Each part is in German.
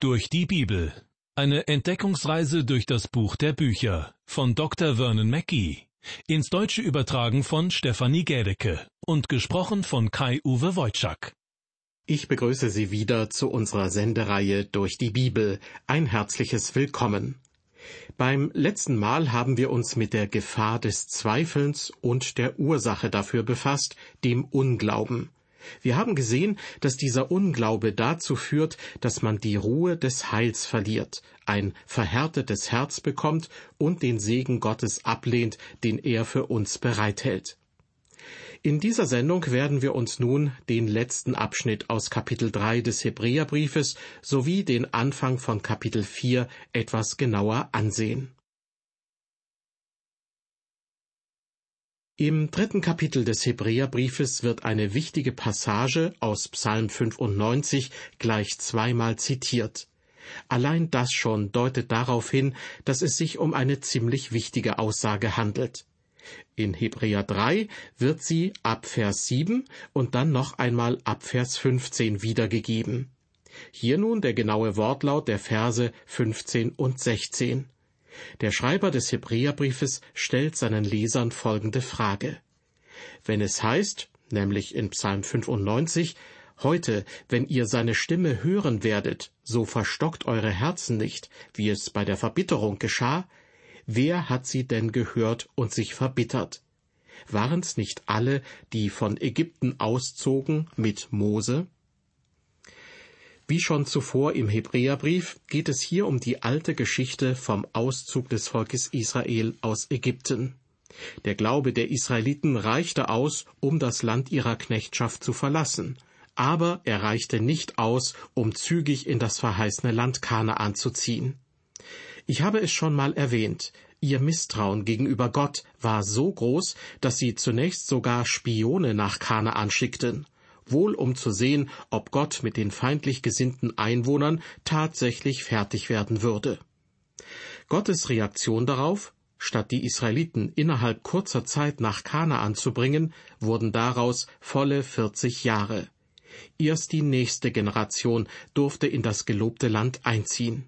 Durch die Bibel. Eine Entdeckungsreise durch das Buch der Bücher von Dr. Vernon Mackey. Ins Deutsche übertragen von Stefanie Gädecke und gesprochen von Kai-Uwe Wojczak. Ich begrüße Sie wieder zu unserer Sendereihe Durch die Bibel. Ein herzliches Willkommen. Beim letzten Mal haben wir uns mit der Gefahr des Zweifelns und der Ursache dafür befasst, dem Unglauben. Wir haben gesehen, dass dieser Unglaube dazu führt, dass man die Ruhe des Heils verliert, ein verhärtetes Herz bekommt und den Segen Gottes ablehnt, den er für uns bereithält. In dieser Sendung werden wir uns nun den letzten Abschnitt aus Kapitel 3 des Hebräerbriefes sowie den Anfang von Kapitel 4 etwas genauer ansehen. Im dritten Kapitel des Hebräerbriefes wird eine wichtige Passage aus Psalm 95 gleich zweimal zitiert. Allein das schon deutet darauf hin, dass es sich um eine ziemlich wichtige Aussage handelt. In Hebräer 3 wird sie ab Vers 7 und dann noch einmal ab Vers 15 wiedergegeben. Hier nun der genaue Wortlaut der Verse 15 und 16. Der Schreiber des Hebräerbriefes stellt seinen Lesern folgende Frage. Wenn es heißt, nämlich in Psalm 95, Heute, wenn ihr seine Stimme hören werdet, so verstockt eure Herzen nicht, wie es bei der Verbitterung geschah, wer hat sie denn gehört und sich verbittert? Waren's nicht alle, die von Ägypten auszogen mit Mose? Wie schon zuvor im Hebräerbrief geht es hier um die alte Geschichte vom Auszug des Volkes Israel aus Ägypten. Der Glaube der Israeliten reichte aus, um das Land ihrer Knechtschaft zu verlassen, aber er reichte nicht aus, um zügig in das verheißene Land Kanaan zu ziehen. Ich habe es schon mal erwähnt, ihr Misstrauen gegenüber Gott war so groß, dass sie zunächst sogar Spione nach Kanaan schickten wohl um zu sehen, ob Gott mit den feindlich gesinnten Einwohnern tatsächlich fertig werden würde. Gottes Reaktion darauf, statt die Israeliten innerhalb kurzer Zeit nach Kanaan zu bringen, wurden daraus volle vierzig Jahre. Erst die nächste Generation durfte in das gelobte Land einziehen.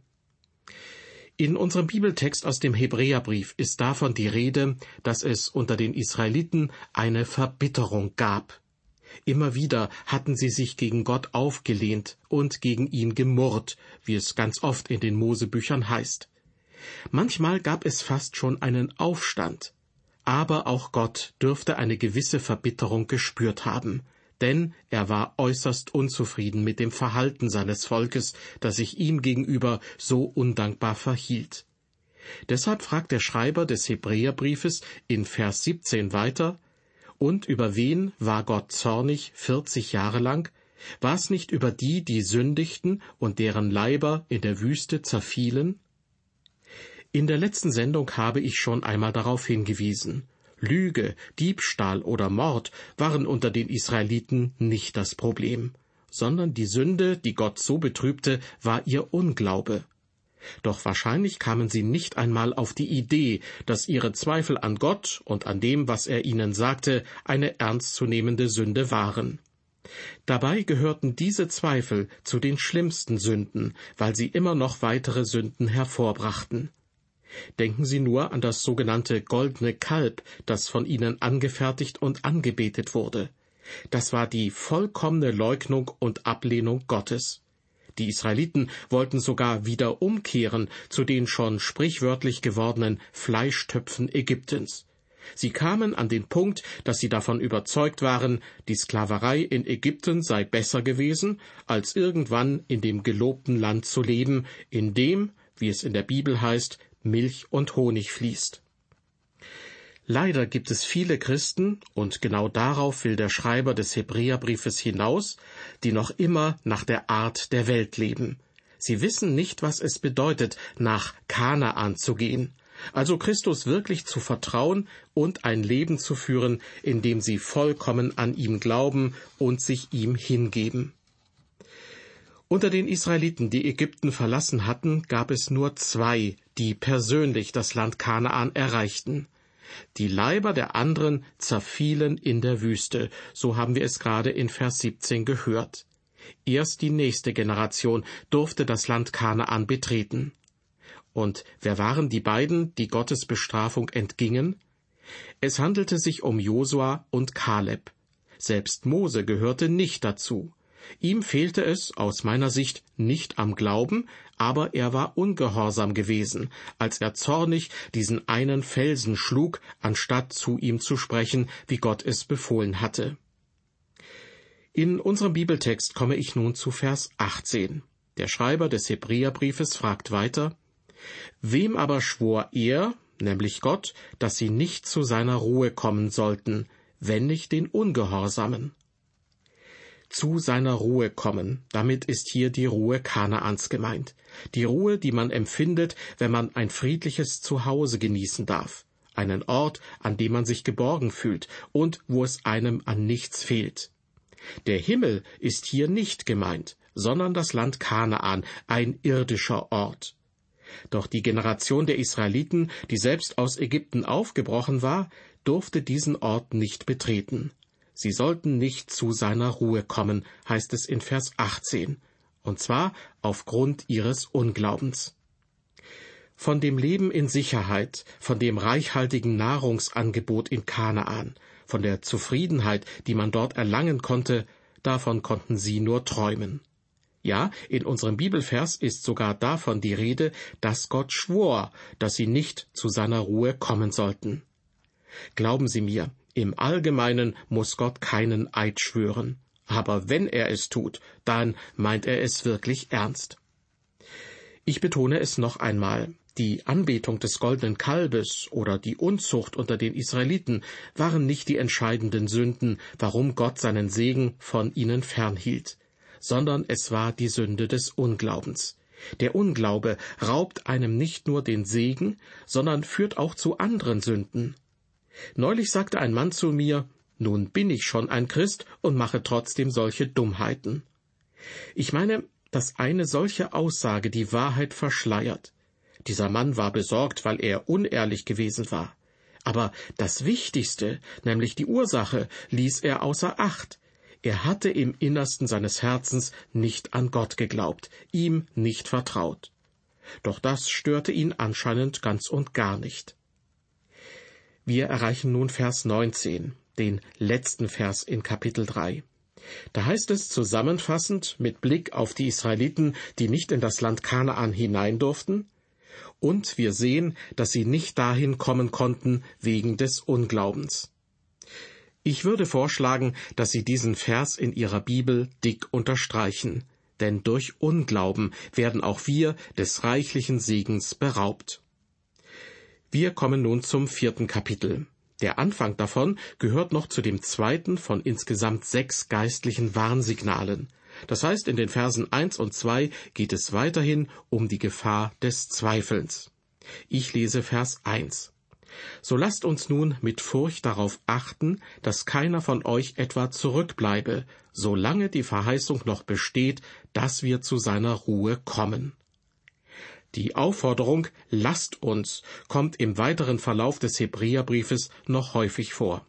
In unserem Bibeltext aus dem Hebräerbrief ist davon die Rede, dass es unter den Israeliten eine Verbitterung gab. Immer wieder hatten sie sich gegen Gott aufgelehnt und gegen ihn gemurrt, wie es ganz oft in den Mosebüchern heißt. Manchmal gab es fast schon einen Aufstand. Aber auch Gott dürfte eine gewisse Verbitterung gespürt haben, denn er war äußerst unzufrieden mit dem Verhalten seines Volkes, das sich ihm gegenüber so undankbar verhielt. Deshalb fragt der Schreiber des Hebräerbriefes in Vers 17 weiter, und über wen war Gott zornig vierzig Jahre lang? War es nicht über die, die sündigten und deren Leiber in der Wüste zerfielen? In der letzten Sendung habe ich schon einmal darauf hingewiesen. Lüge, Diebstahl oder Mord waren unter den Israeliten nicht das Problem, sondern die Sünde, die Gott so betrübte, war ihr Unglaube. Doch wahrscheinlich kamen sie nicht einmal auf die Idee, dass ihre Zweifel an Gott und an dem, was er ihnen sagte, eine ernstzunehmende Sünde waren. Dabei gehörten diese Zweifel zu den schlimmsten Sünden, weil sie immer noch weitere Sünden hervorbrachten. Denken Sie nur an das sogenannte goldene Kalb, das von ihnen angefertigt und angebetet wurde. Das war die vollkommene Leugnung und Ablehnung Gottes. Die Israeliten wollten sogar wieder umkehren zu den schon sprichwörtlich gewordenen Fleischtöpfen Ägyptens. Sie kamen an den Punkt, dass sie davon überzeugt waren, die Sklaverei in Ägypten sei besser gewesen, als irgendwann in dem gelobten Land zu leben, in dem, wie es in der Bibel heißt, Milch und Honig fließt. Leider gibt es viele Christen, und genau darauf will der Schreiber des Hebräerbriefes hinaus, die noch immer nach der Art der Welt leben. Sie wissen nicht, was es bedeutet, nach Kanaan zu gehen, also Christus wirklich zu vertrauen und ein Leben zu führen, in dem sie vollkommen an ihm glauben und sich ihm hingeben. Unter den Israeliten, die Ägypten verlassen hatten, gab es nur zwei, die persönlich das Land Kanaan erreichten. Die Leiber der anderen zerfielen in der Wüste, so haben wir es gerade in Vers 17 gehört. Erst die nächste Generation durfte das Land Kanaan betreten. Und wer waren die beiden, die Gottes Bestrafung entgingen? Es handelte sich um Josua und Kaleb. Selbst Mose gehörte nicht dazu. Ihm fehlte es, aus meiner Sicht, nicht am Glauben, aber er war ungehorsam gewesen, als er zornig diesen einen Felsen schlug, anstatt zu ihm zu sprechen, wie Gott es befohlen hatte. In unserem Bibeltext komme ich nun zu Vers 18. Der Schreiber des Hebräerbriefes fragt weiter, Wem aber schwor er, nämlich Gott, dass sie nicht zu seiner Ruhe kommen sollten, wenn nicht den Ungehorsamen? Zu seiner Ruhe kommen, damit ist hier die Ruhe Kanaans gemeint. Die Ruhe, die man empfindet, wenn man ein friedliches Zuhause genießen darf. Einen Ort, an dem man sich geborgen fühlt und wo es einem an nichts fehlt. Der Himmel ist hier nicht gemeint, sondern das Land Kanaan, ein irdischer Ort. Doch die Generation der Israeliten, die selbst aus Ägypten aufgebrochen war, durfte diesen Ort nicht betreten. Sie sollten nicht zu seiner Ruhe kommen, heißt es in Vers 18, und zwar aufgrund ihres Unglaubens. Von dem Leben in Sicherheit, von dem reichhaltigen Nahrungsangebot in Kanaan, von der Zufriedenheit, die man dort erlangen konnte, davon konnten sie nur träumen. Ja, in unserem Bibelvers ist sogar davon die Rede, dass Gott schwor, dass sie nicht zu seiner Ruhe kommen sollten. Glauben Sie mir, im Allgemeinen muss Gott keinen Eid schwören, aber wenn er es tut, dann meint er es wirklich ernst. Ich betone es noch einmal, die Anbetung des goldenen Kalbes oder die Unzucht unter den Israeliten waren nicht die entscheidenden Sünden, warum Gott seinen Segen von ihnen fernhielt, sondern es war die Sünde des Unglaubens. Der Unglaube raubt einem nicht nur den Segen, sondern führt auch zu anderen Sünden. Neulich sagte ein Mann zu mir, nun bin ich schon ein Christ und mache trotzdem solche Dummheiten. Ich meine, dass eine solche Aussage die Wahrheit verschleiert. Dieser Mann war besorgt, weil er unehrlich gewesen war. Aber das Wichtigste, nämlich die Ursache, ließ er außer Acht. Er hatte im Innersten seines Herzens nicht an Gott geglaubt, ihm nicht vertraut. Doch das störte ihn anscheinend ganz und gar nicht. Wir erreichen nun Vers 19, den letzten Vers in Kapitel 3. Da heißt es zusammenfassend mit Blick auf die Israeliten, die nicht in das Land Kanaan hinein durften, und wir sehen, dass sie nicht dahin kommen konnten wegen des Unglaubens. Ich würde vorschlagen, dass Sie diesen Vers in Ihrer Bibel dick unterstreichen, denn durch Unglauben werden auch wir des reichlichen Segens beraubt. Wir kommen nun zum vierten Kapitel. Der Anfang davon gehört noch zu dem zweiten von insgesamt sechs geistlichen Warnsignalen. Das heißt, in den Versen eins und zwei geht es weiterhin um die Gefahr des Zweifelns. Ich lese Vers eins. So lasst uns nun mit Furcht darauf achten, dass keiner von euch etwa zurückbleibe, solange die Verheißung noch besteht, dass wir zu seiner Ruhe kommen. Die Aufforderung Lasst uns kommt im weiteren Verlauf des Hebräerbriefes noch häufig vor.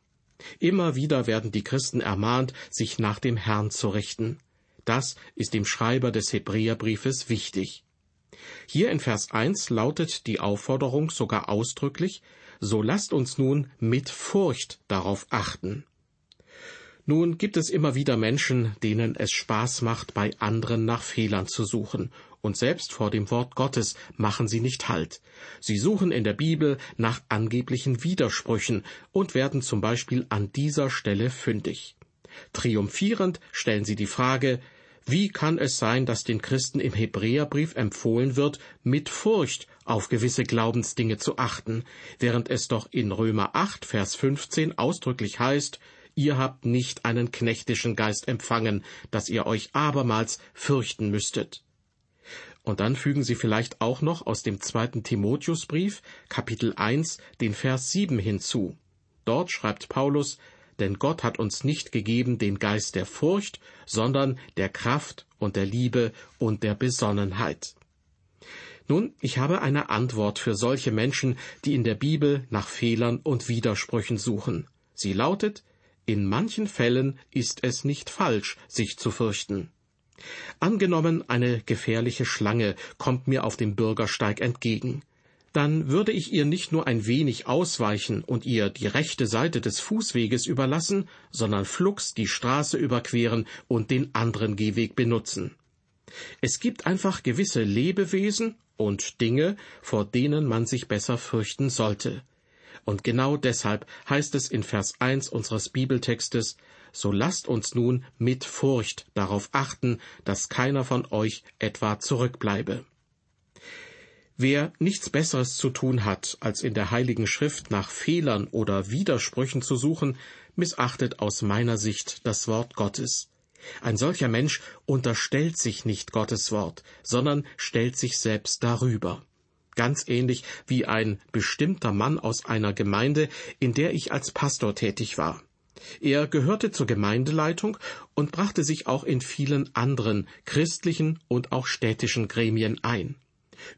Immer wieder werden die Christen ermahnt, sich nach dem Herrn zu richten. Das ist dem Schreiber des Hebräerbriefes wichtig. Hier in Vers 1 lautet die Aufforderung sogar ausdrücklich, so lasst uns nun mit Furcht darauf achten. Nun gibt es immer wieder Menschen, denen es Spaß macht, bei anderen nach Fehlern zu suchen, und selbst vor dem Wort Gottes machen sie nicht Halt. Sie suchen in der Bibel nach angeblichen Widersprüchen und werden zum Beispiel an dieser Stelle fündig. Triumphierend stellen sie die Frage, wie kann es sein, dass den Christen im Hebräerbrief empfohlen wird, mit Furcht auf gewisse Glaubensdinge zu achten, während es doch in Römer 8, Vers 15 ausdrücklich heißt, ihr habt nicht einen knechtischen Geist empfangen, dass ihr euch abermals fürchten müsstet. Und dann fügen Sie vielleicht auch noch aus dem zweiten Timotheusbrief, Kapitel 1, den Vers 7 hinzu. Dort schreibt Paulus, denn Gott hat uns nicht gegeben den Geist der Furcht, sondern der Kraft und der Liebe und der Besonnenheit. Nun, ich habe eine Antwort für solche Menschen, die in der Bibel nach Fehlern und Widersprüchen suchen. Sie lautet, in manchen Fällen ist es nicht falsch, sich zu fürchten. Angenommen, eine gefährliche Schlange kommt mir auf dem Bürgersteig entgegen. Dann würde ich ihr nicht nur ein wenig ausweichen und ihr die rechte Seite des Fußweges überlassen, sondern flugs die Straße überqueren und den anderen Gehweg benutzen. Es gibt einfach gewisse Lebewesen und Dinge, vor denen man sich besser fürchten sollte. Und genau deshalb heißt es in Vers 1 unseres Bibeltextes, so lasst uns nun mit Furcht darauf achten, dass keiner von euch etwa zurückbleibe. Wer nichts Besseres zu tun hat, als in der Heiligen Schrift nach Fehlern oder Widersprüchen zu suchen, missachtet aus meiner Sicht das Wort Gottes. Ein solcher Mensch unterstellt sich nicht Gottes Wort, sondern stellt sich selbst darüber. Ganz ähnlich wie ein bestimmter Mann aus einer Gemeinde, in der ich als Pastor tätig war. Er gehörte zur Gemeindeleitung und brachte sich auch in vielen anderen christlichen und auch städtischen Gremien ein.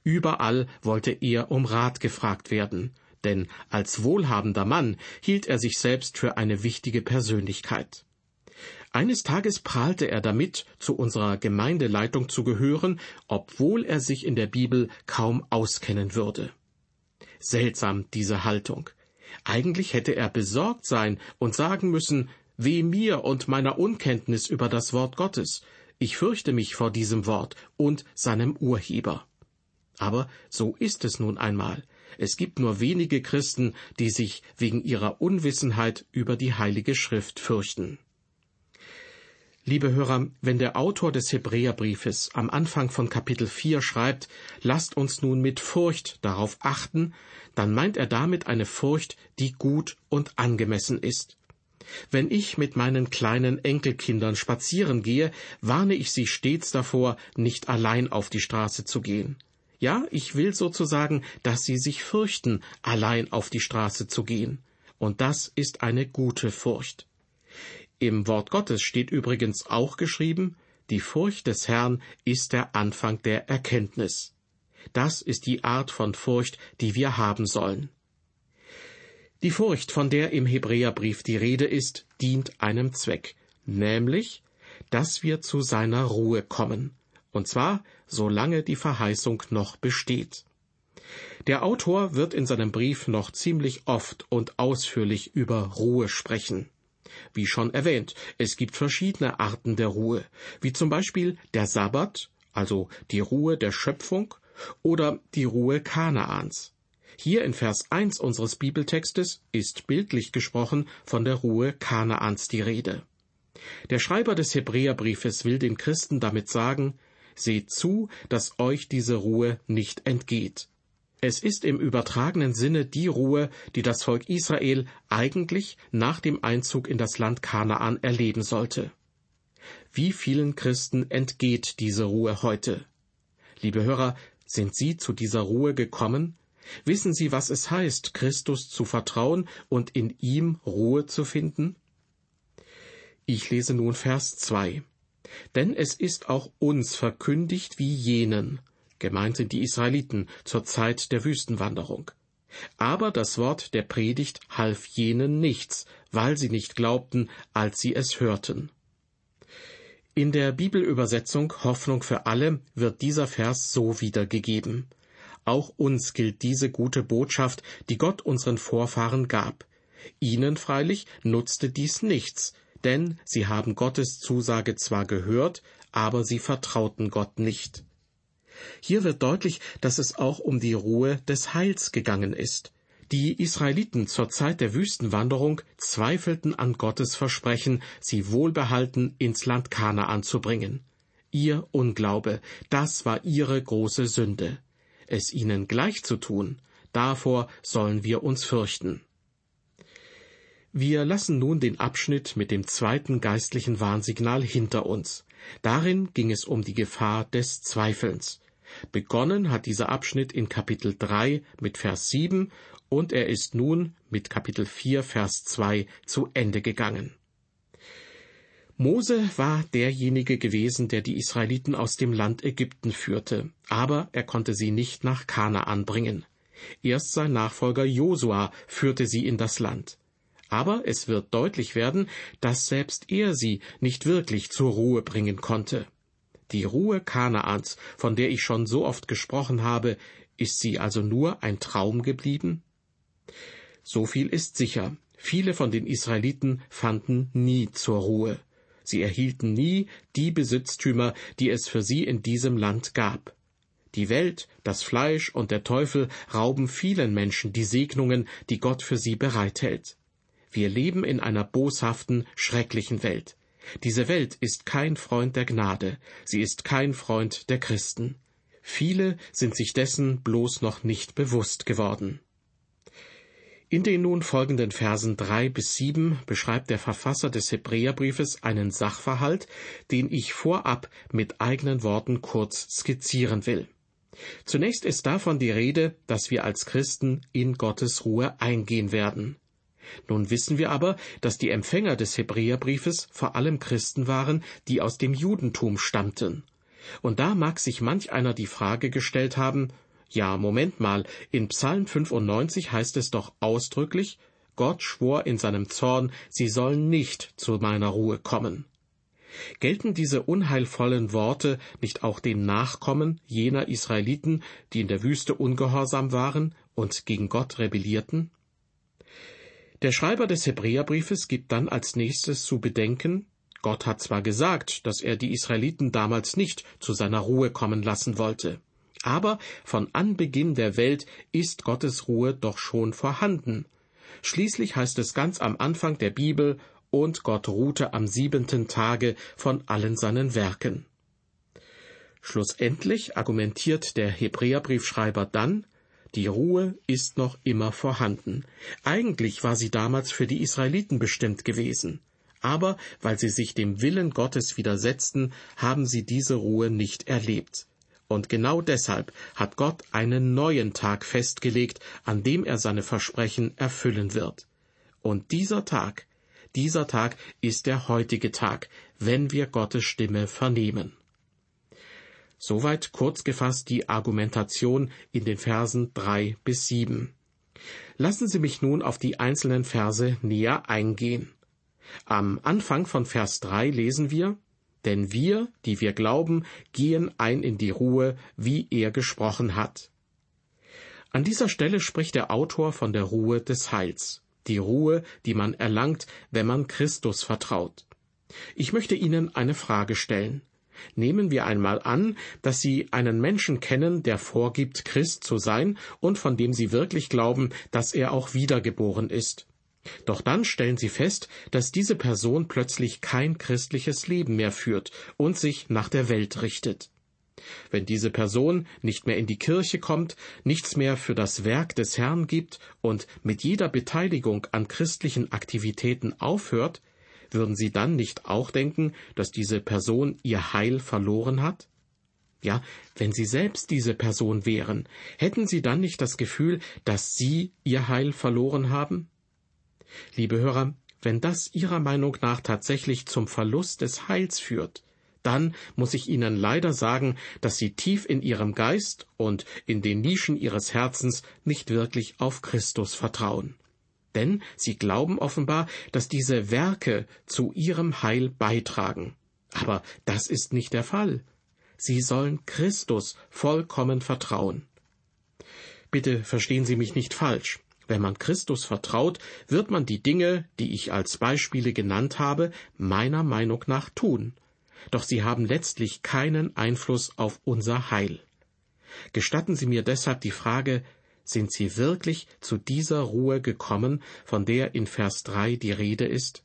Überall wollte er um Rat gefragt werden, denn als wohlhabender Mann hielt er sich selbst für eine wichtige Persönlichkeit. Eines Tages prahlte er damit, zu unserer Gemeindeleitung zu gehören, obwohl er sich in der Bibel kaum auskennen würde. Seltsam diese Haltung. Eigentlich hätte er besorgt sein und sagen müssen, Weh mir und meiner Unkenntnis über das Wort Gottes. Ich fürchte mich vor diesem Wort und seinem Urheber. Aber so ist es nun einmal. Es gibt nur wenige Christen, die sich wegen ihrer Unwissenheit über die Heilige Schrift fürchten. Liebe Hörer, wenn der Autor des Hebräerbriefes am Anfang von Kapitel 4 schreibt, lasst uns nun mit Furcht darauf achten, dann meint er damit eine Furcht, die gut und angemessen ist. Wenn ich mit meinen kleinen Enkelkindern spazieren gehe, warne ich sie stets davor, nicht allein auf die Straße zu gehen. Ja, ich will sozusagen, dass sie sich fürchten, allein auf die Straße zu gehen. Und das ist eine gute Furcht. Im Wort Gottes steht übrigens auch geschrieben, die Furcht des Herrn ist der Anfang der Erkenntnis. Das ist die Art von Furcht, die wir haben sollen. Die Furcht, von der im Hebräerbrief die Rede ist, dient einem Zweck, nämlich, dass wir zu seiner Ruhe kommen, und zwar solange die Verheißung noch besteht. Der Autor wird in seinem Brief noch ziemlich oft und ausführlich über Ruhe sprechen. Wie schon erwähnt, es gibt verschiedene Arten der Ruhe, wie zum Beispiel der Sabbat, also die Ruhe der Schöpfung, oder die Ruhe Kanaans. Hier in Vers 1 unseres Bibeltextes ist bildlich gesprochen von der Ruhe Kanaans die Rede. Der Schreiber des Hebräerbriefes will den Christen damit sagen, Seht zu, dass euch diese Ruhe nicht entgeht. Es ist im übertragenen Sinne die Ruhe, die das Volk Israel eigentlich nach dem Einzug in das Land Kanaan erleben sollte. Wie vielen Christen entgeht diese Ruhe heute? Liebe Hörer, sind Sie zu dieser Ruhe gekommen? Wissen Sie, was es heißt, Christus zu vertrauen und in ihm Ruhe zu finden? Ich lese nun Vers 2. Denn es ist auch uns verkündigt wie jenen, gemeint sind die Israeliten zur Zeit der Wüstenwanderung. Aber das Wort der Predigt half jenen nichts, weil sie nicht glaubten, als sie es hörten. In der Bibelübersetzung Hoffnung für alle wird dieser Vers so wiedergegeben. Auch uns gilt diese gute Botschaft, die Gott unseren Vorfahren gab. Ihnen freilich nutzte dies nichts, denn sie haben Gottes Zusage zwar gehört, aber sie vertrauten Gott nicht. Hier wird deutlich, dass es auch um die Ruhe des Heils gegangen ist. Die Israeliten zur Zeit der Wüstenwanderung zweifelten an Gottes Versprechen, sie wohlbehalten ins Land Kanaan zu bringen. Ihr Unglaube, das war ihre große Sünde. Es ihnen gleich zu tun, davor sollen wir uns fürchten. Wir lassen nun den Abschnitt mit dem zweiten geistlichen Warnsignal hinter uns. Darin ging es um die Gefahr des Zweifelns. Begonnen hat dieser Abschnitt in Kapitel 3 mit Vers 7 und er ist nun mit Kapitel 4 Vers 2 zu Ende gegangen. Mose war derjenige gewesen, der die Israeliten aus dem Land Ägypten führte, aber er konnte sie nicht nach Kanaan bringen. Erst sein Nachfolger Josua führte sie in das Land. Aber es wird deutlich werden, dass selbst er sie nicht wirklich zur Ruhe bringen konnte. Die Ruhe Kanaans, von der ich schon so oft gesprochen habe, ist sie also nur ein Traum geblieben? So viel ist sicher. Viele von den Israeliten fanden nie zur Ruhe. Sie erhielten nie die Besitztümer, die es für sie in diesem Land gab. Die Welt, das Fleisch und der Teufel rauben vielen Menschen die Segnungen, die Gott für sie bereithält. Wir leben in einer boshaften, schrecklichen Welt. Diese Welt ist kein Freund der Gnade, sie ist kein Freund der Christen. Viele sind sich dessen bloß noch nicht bewusst geworden. In den nun folgenden Versen drei bis sieben beschreibt der Verfasser des Hebräerbriefes einen Sachverhalt, den ich vorab mit eigenen Worten kurz skizzieren will. Zunächst ist davon die Rede, dass wir als Christen in Gottes Ruhe eingehen werden. Nun wissen wir aber, dass die Empfänger des Hebräerbriefes vor allem Christen waren, die aus dem Judentum stammten. Und da mag sich manch einer die Frage gestellt haben, ja, Moment mal, in Psalm 95 heißt es doch ausdrücklich, Gott schwor in seinem Zorn, sie sollen nicht zu meiner Ruhe kommen. Gelten diese unheilvollen Worte nicht auch den Nachkommen jener Israeliten, die in der Wüste ungehorsam waren und gegen Gott rebellierten? Der Schreiber des Hebräerbriefes gibt dann als nächstes zu bedenken, Gott hat zwar gesagt, dass er die Israeliten damals nicht zu seiner Ruhe kommen lassen wollte. Aber von Anbeginn der Welt ist Gottes Ruhe doch schon vorhanden. Schließlich heißt es ganz am Anfang der Bibel, und Gott ruhte am siebenten Tage von allen seinen Werken. Schlussendlich argumentiert der Hebräerbriefschreiber dann, die Ruhe ist noch immer vorhanden. Eigentlich war sie damals für die Israeliten bestimmt gewesen. Aber weil sie sich dem Willen Gottes widersetzten, haben sie diese Ruhe nicht erlebt. Und genau deshalb hat Gott einen neuen Tag festgelegt, an dem er seine Versprechen erfüllen wird. Und dieser Tag, dieser Tag ist der heutige Tag, wenn wir Gottes Stimme vernehmen. Soweit kurz gefasst die Argumentation in den Versen drei bis sieben. Lassen Sie mich nun auf die einzelnen Verse näher eingehen. Am Anfang von Vers drei lesen wir denn wir, die wir glauben, gehen ein in die Ruhe, wie er gesprochen hat. An dieser Stelle spricht der Autor von der Ruhe des Heils, die Ruhe, die man erlangt, wenn man Christus vertraut. Ich möchte Ihnen eine Frage stellen. Nehmen wir einmal an, dass Sie einen Menschen kennen, der vorgibt, Christ zu sein und von dem Sie wirklich glauben, dass er auch wiedergeboren ist. Doch dann stellen sie fest, dass diese Person plötzlich kein christliches Leben mehr führt und sich nach der Welt richtet. Wenn diese Person nicht mehr in die Kirche kommt, nichts mehr für das Werk des Herrn gibt und mit jeder Beteiligung an christlichen Aktivitäten aufhört, würden Sie dann nicht auch denken, dass diese Person ihr Heil verloren hat? Ja, wenn Sie selbst diese Person wären, hätten Sie dann nicht das Gefühl, dass Sie Ihr Heil verloren haben? Liebe Hörer, wenn das Ihrer Meinung nach tatsächlich zum Verlust des Heils führt, dann muss ich Ihnen leider sagen, dass Sie tief in Ihrem Geist und in den Nischen Ihres Herzens nicht wirklich auf Christus vertrauen. Denn Sie glauben offenbar, dass diese Werke zu Ihrem Heil beitragen. Aber das ist nicht der Fall. Sie sollen Christus vollkommen vertrauen. Bitte verstehen Sie mich nicht falsch. Wenn man Christus vertraut, wird man die Dinge, die ich als Beispiele genannt habe, meiner Meinung nach tun. Doch sie haben letztlich keinen Einfluss auf unser Heil. Gestatten Sie mir deshalb die Frage, sind Sie wirklich zu dieser Ruhe gekommen, von der in Vers 3 die Rede ist?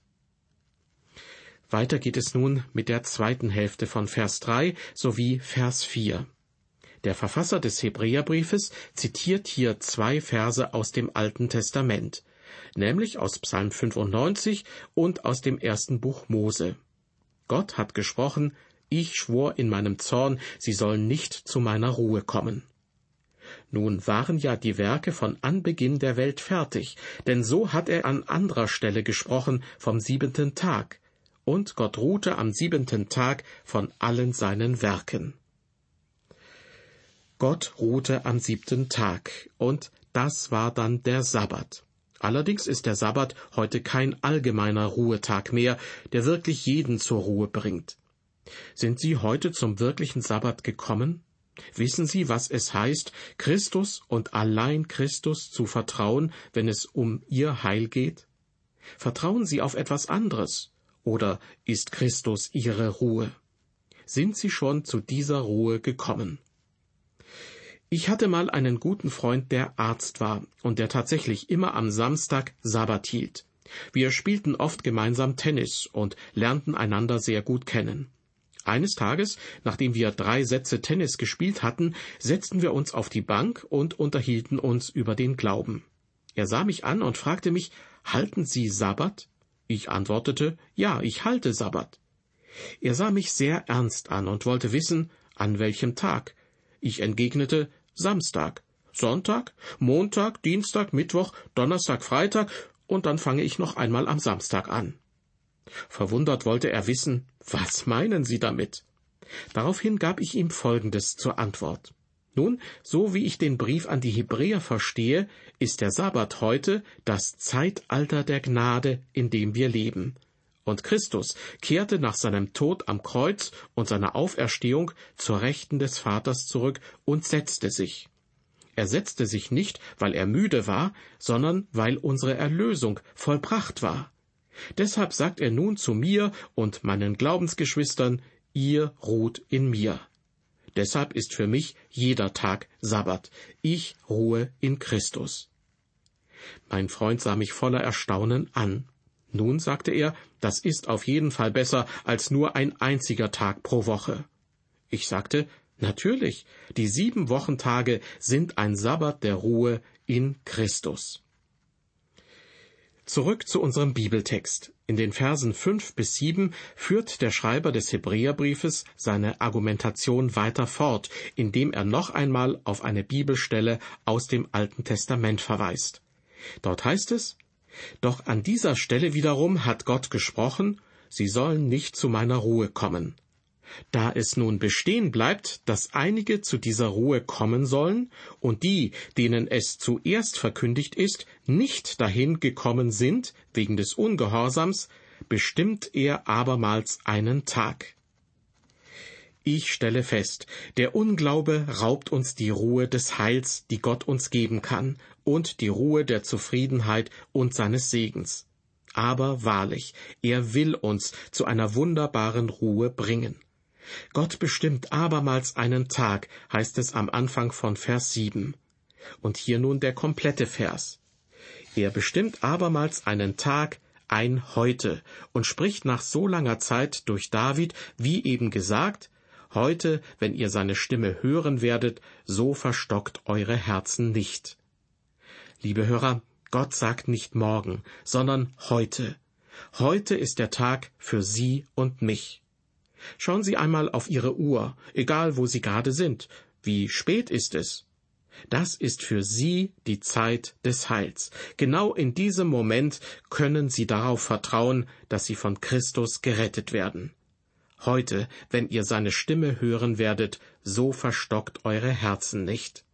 Weiter geht es nun mit der zweiten Hälfte von Vers 3 sowie Vers 4. Der Verfasser des Hebräerbriefes zitiert hier zwei Verse aus dem Alten Testament, nämlich aus Psalm 95 und aus dem ersten Buch Mose. Gott hat gesprochen, ich schwor in meinem Zorn, sie sollen nicht zu meiner Ruhe kommen. Nun waren ja die Werke von Anbeginn der Welt fertig, denn so hat er an anderer Stelle gesprochen vom siebenten Tag, und Gott ruhte am siebenten Tag von allen seinen Werken. Gott ruhte am siebten Tag, und das war dann der Sabbat. Allerdings ist der Sabbat heute kein allgemeiner Ruhetag mehr, der wirklich jeden zur Ruhe bringt. Sind Sie heute zum wirklichen Sabbat gekommen? Wissen Sie, was es heißt, Christus und allein Christus zu vertrauen, wenn es um Ihr Heil geht? Vertrauen Sie auf etwas anderes? Oder ist Christus Ihre Ruhe? Sind Sie schon zu dieser Ruhe gekommen? Ich hatte mal einen guten Freund, der Arzt war und der tatsächlich immer am Samstag Sabbat hielt. Wir spielten oft gemeinsam Tennis und lernten einander sehr gut kennen. Eines Tages, nachdem wir drei Sätze Tennis gespielt hatten, setzten wir uns auf die Bank und unterhielten uns über den Glauben. Er sah mich an und fragte mich, halten Sie Sabbat? Ich antwortete, ja, ich halte Sabbat. Er sah mich sehr ernst an und wollte wissen, an welchem Tag. Ich entgegnete, Samstag, Sonntag, Montag, Dienstag, Mittwoch, Donnerstag, Freitag, und dann fange ich noch einmal am Samstag an. Verwundert wollte er wissen, was meinen Sie damit? Daraufhin gab ich ihm Folgendes zur Antwort. Nun, so wie ich den Brief an die Hebräer verstehe, ist der Sabbat heute das Zeitalter der Gnade, in dem wir leben. Und Christus kehrte nach seinem Tod am Kreuz und seiner Auferstehung zur Rechten des Vaters zurück und setzte sich. Er setzte sich nicht, weil er müde war, sondern weil unsere Erlösung vollbracht war. Deshalb sagt er nun zu mir und meinen Glaubensgeschwistern, ihr ruht in mir. Deshalb ist für mich jeder Tag Sabbat. Ich ruhe in Christus. Mein Freund sah mich voller Erstaunen an. Nun, sagte er, das ist auf jeden Fall besser als nur ein einziger Tag pro Woche. Ich sagte, natürlich, die sieben Wochentage sind ein Sabbat der Ruhe in Christus. Zurück zu unserem Bibeltext. In den Versen fünf bis sieben führt der Schreiber des Hebräerbriefes seine Argumentation weiter fort, indem er noch einmal auf eine Bibelstelle aus dem Alten Testament verweist. Dort heißt es, doch an dieser Stelle wiederum hat Gott gesprochen, Sie sollen nicht zu meiner Ruhe kommen. Da es nun bestehen bleibt, dass einige zu dieser Ruhe kommen sollen, und die, denen es zuerst verkündigt ist, nicht dahin gekommen sind, wegen des Ungehorsams, bestimmt er abermals einen Tag. Ich stelle fest, der Unglaube raubt uns die Ruhe des Heils, die Gott uns geben kann, und die Ruhe der Zufriedenheit und seines Segens. Aber wahrlich, er will uns zu einer wunderbaren Ruhe bringen. Gott bestimmt abermals einen Tag, heißt es am Anfang von Vers 7. Und hier nun der komplette Vers. Er bestimmt abermals einen Tag, ein Heute, und spricht nach so langer Zeit durch David, wie eben gesagt, Heute, wenn ihr seine Stimme hören werdet, so verstockt eure Herzen nicht. Liebe Hörer, Gott sagt nicht morgen, sondern heute. Heute ist der Tag für Sie und mich. Schauen Sie einmal auf Ihre Uhr, egal wo Sie gerade sind. Wie spät ist es? Das ist für Sie die Zeit des Heils. Genau in diesem Moment können Sie darauf vertrauen, dass Sie von Christus gerettet werden. Heute, wenn ihr seine Stimme hören werdet, so verstockt eure Herzen nicht.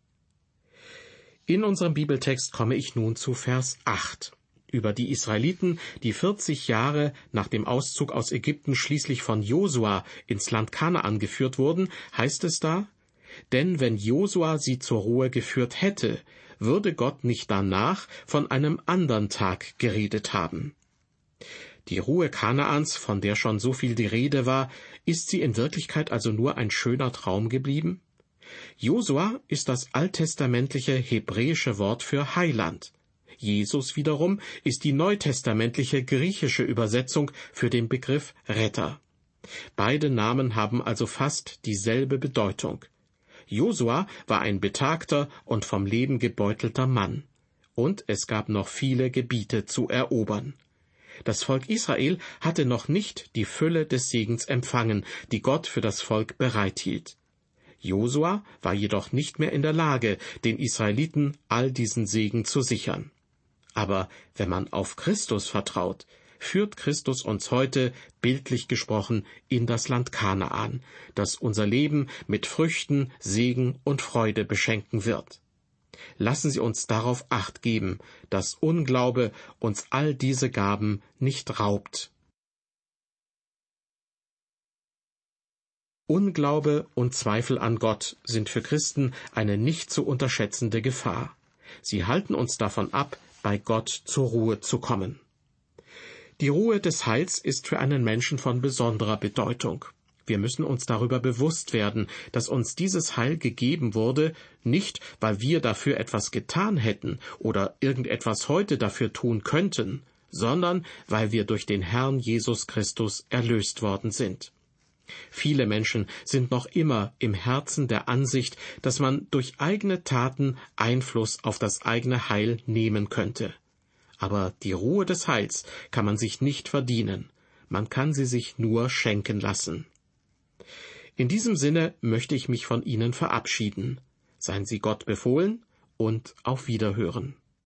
In unserem Bibeltext komme ich nun zu Vers 8 über die Israeliten, die 40 Jahre nach dem Auszug aus Ägypten schließlich von Josua ins Land Kanaan geführt wurden, heißt es da, denn wenn Josua sie zur Ruhe geführt hätte, würde Gott nicht danach von einem andern Tag geredet haben. Die Ruhe Kanaans, von der schon so viel die Rede war, ist sie in Wirklichkeit also nur ein schöner Traum geblieben? Josua ist das alttestamentliche hebräische Wort für Heiland. Jesus wiederum ist die neutestamentliche griechische Übersetzung für den Begriff Retter. Beide Namen haben also fast dieselbe Bedeutung. Josua war ein betagter und vom Leben gebeutelter Mann. Und es gab noch viele Gebiete zu erobern. Das Volk Israel hatte noch nicht die Fülle des Segens empfangen, die Gott für das Volk bereithielt. Josua war jedoch nicht mehr in der Lage, den Israeliten all diesen Segen zu sichern. Aber wenn man auf Christus vertraut, führt Christus uns heute, bildlich gesprochen, in das Land Kanaan, das unser Leben mit Früchten, Segen und Freude beschenken wird. Lassen Sie uns darauf acht geben, dass Unglaube uns all diese Gaben nicht raubt. Unglaube und Zweifel an Gott sind für Christen eine nicht zu unterschätzende Gefahr. Sie halten uns davon ab, bei Gott zur Ruhe zu kommen. Die Ruhe des Heils ist für einen Menschen von besonderer Bedeutung. Wir müssen uns darüber bewusst werden, dass uns dieses Heil gegeben wurde, nicht weil wir dafür etwas getan hätten oder irgendetwas heute dafür tun könnten, sondern weil wir durch den Herrn Jesus Christus erlöst worden sind. Viele Menschen sind noch immer im Herzen der Ansicht, dass man durch eigene Taten Einfluss auf das eigene Heil nehmen könnte. Aber die Ruhe des Heils kann man sich nicht verdienen, man kann sie sich nur schenken lassen. In diesem Sinne möchte ich mich von Ihnen verabschieden. Seien Sie Gott befohlen und auf Wiederhören.